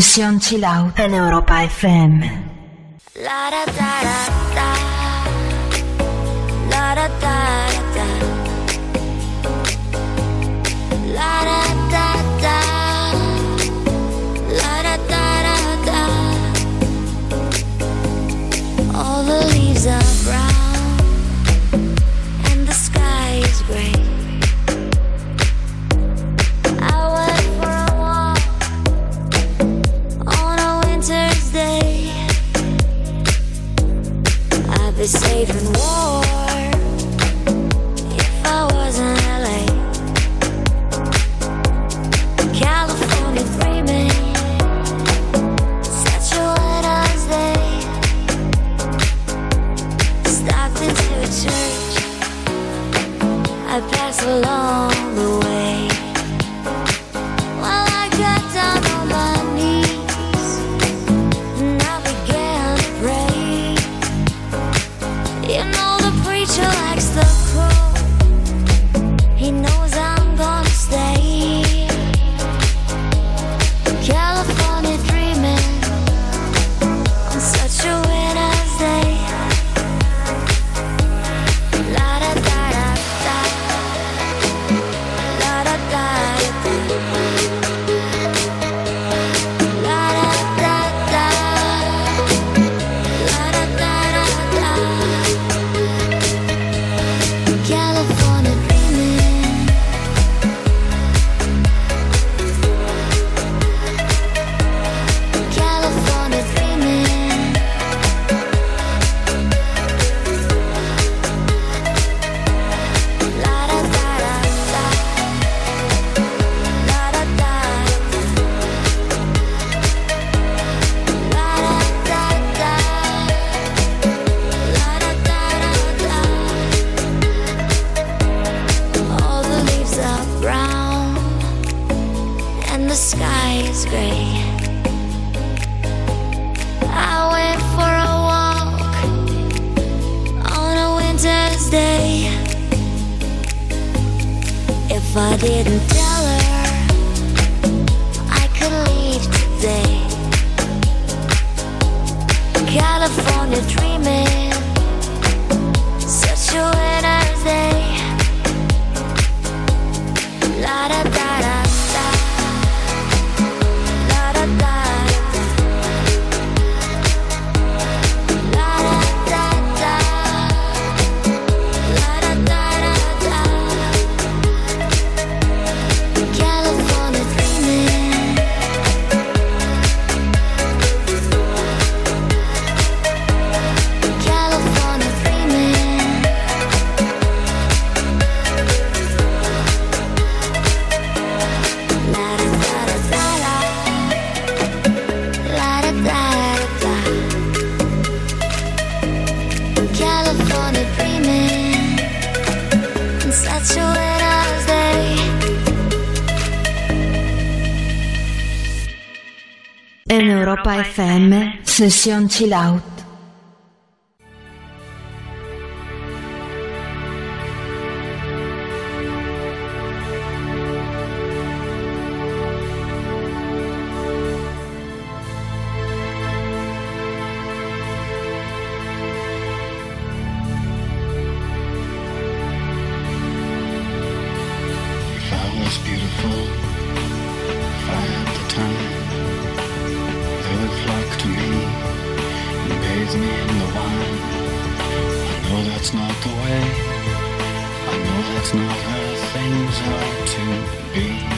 Sesión Chill Out en Europa FM. La, da, da, da. 此生寂寥 that's not the way. I know that's not how things are to be.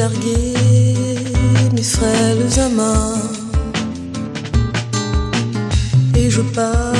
largué mes frêles à main et je pars.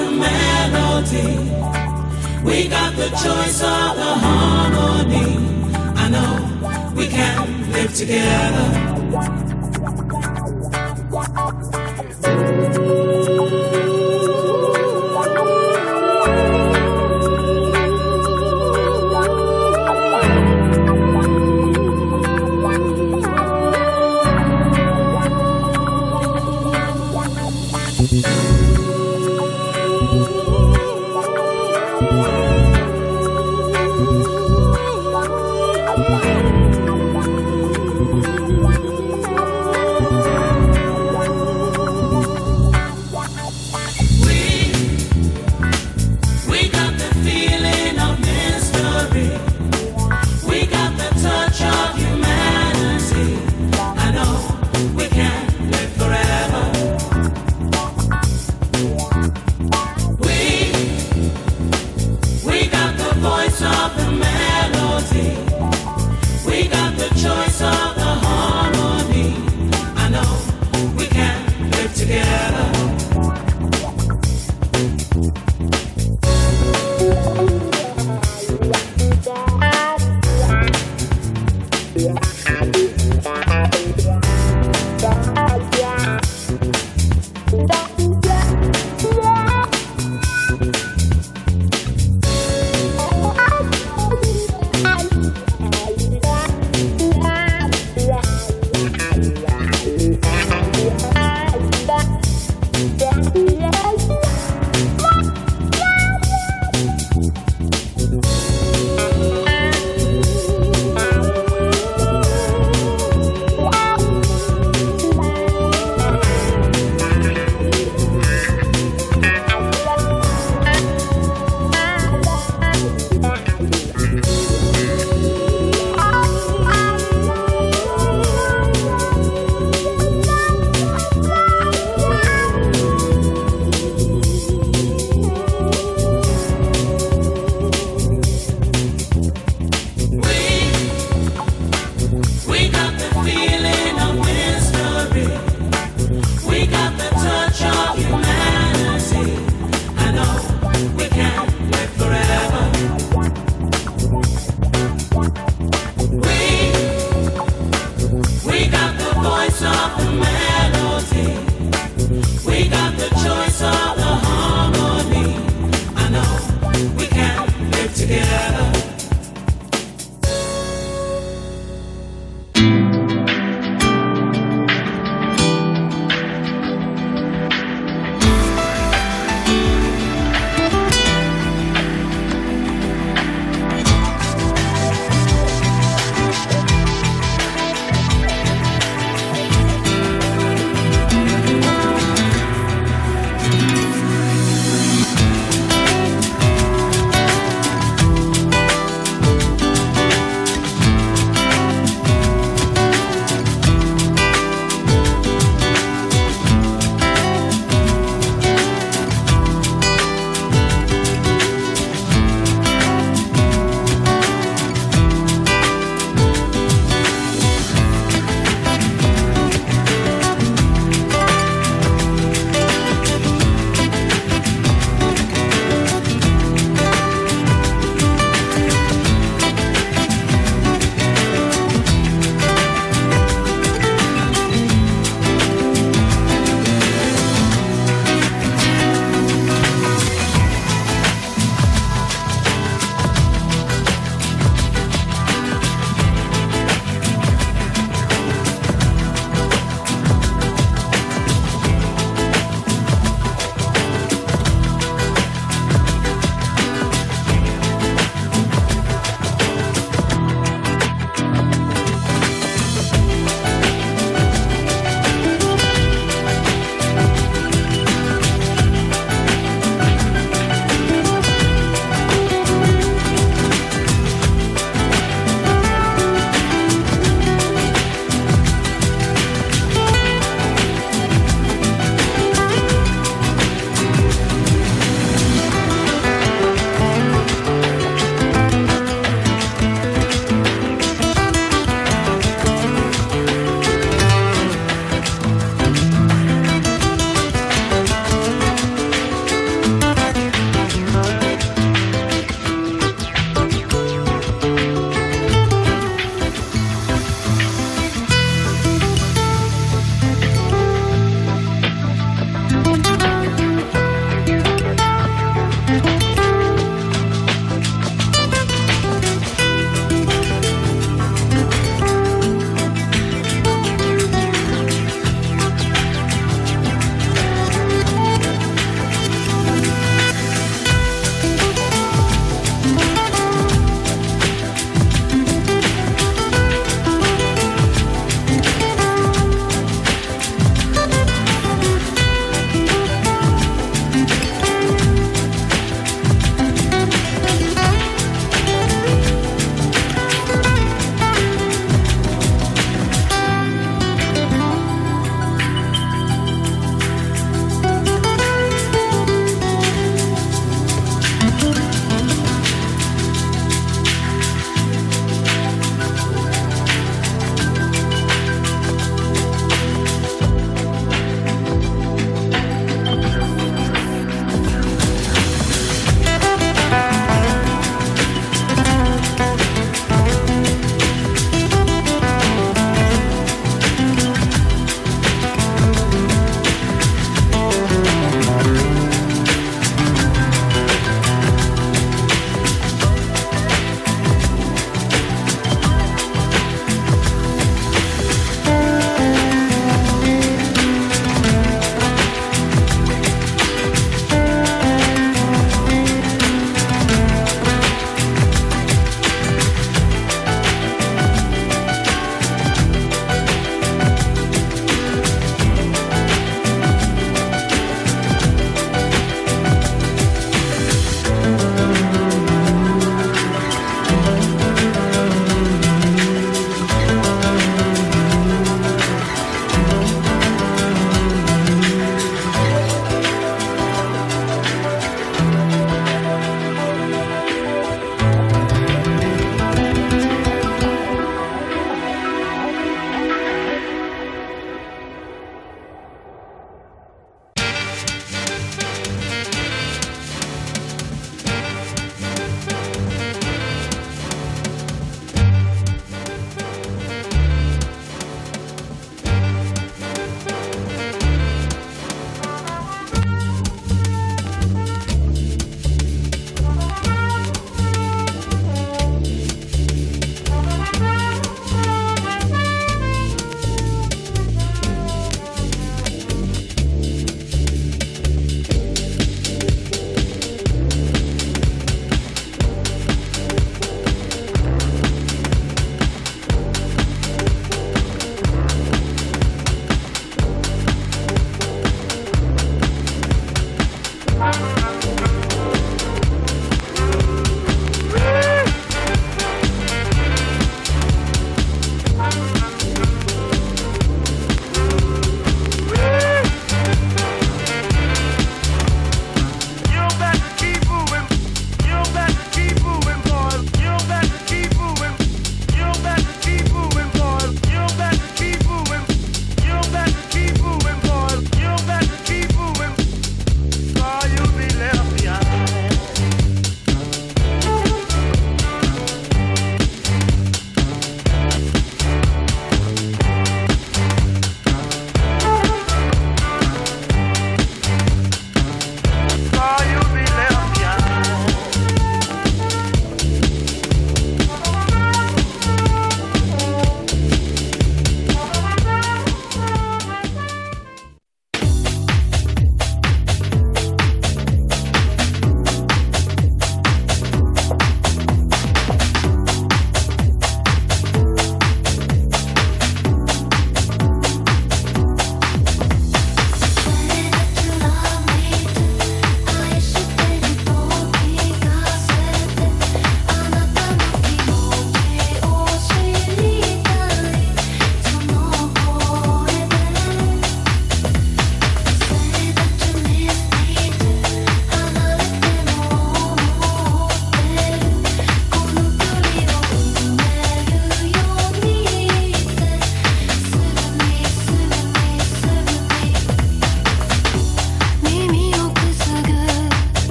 The melody. We got the choice of the harmony. I know we can live together.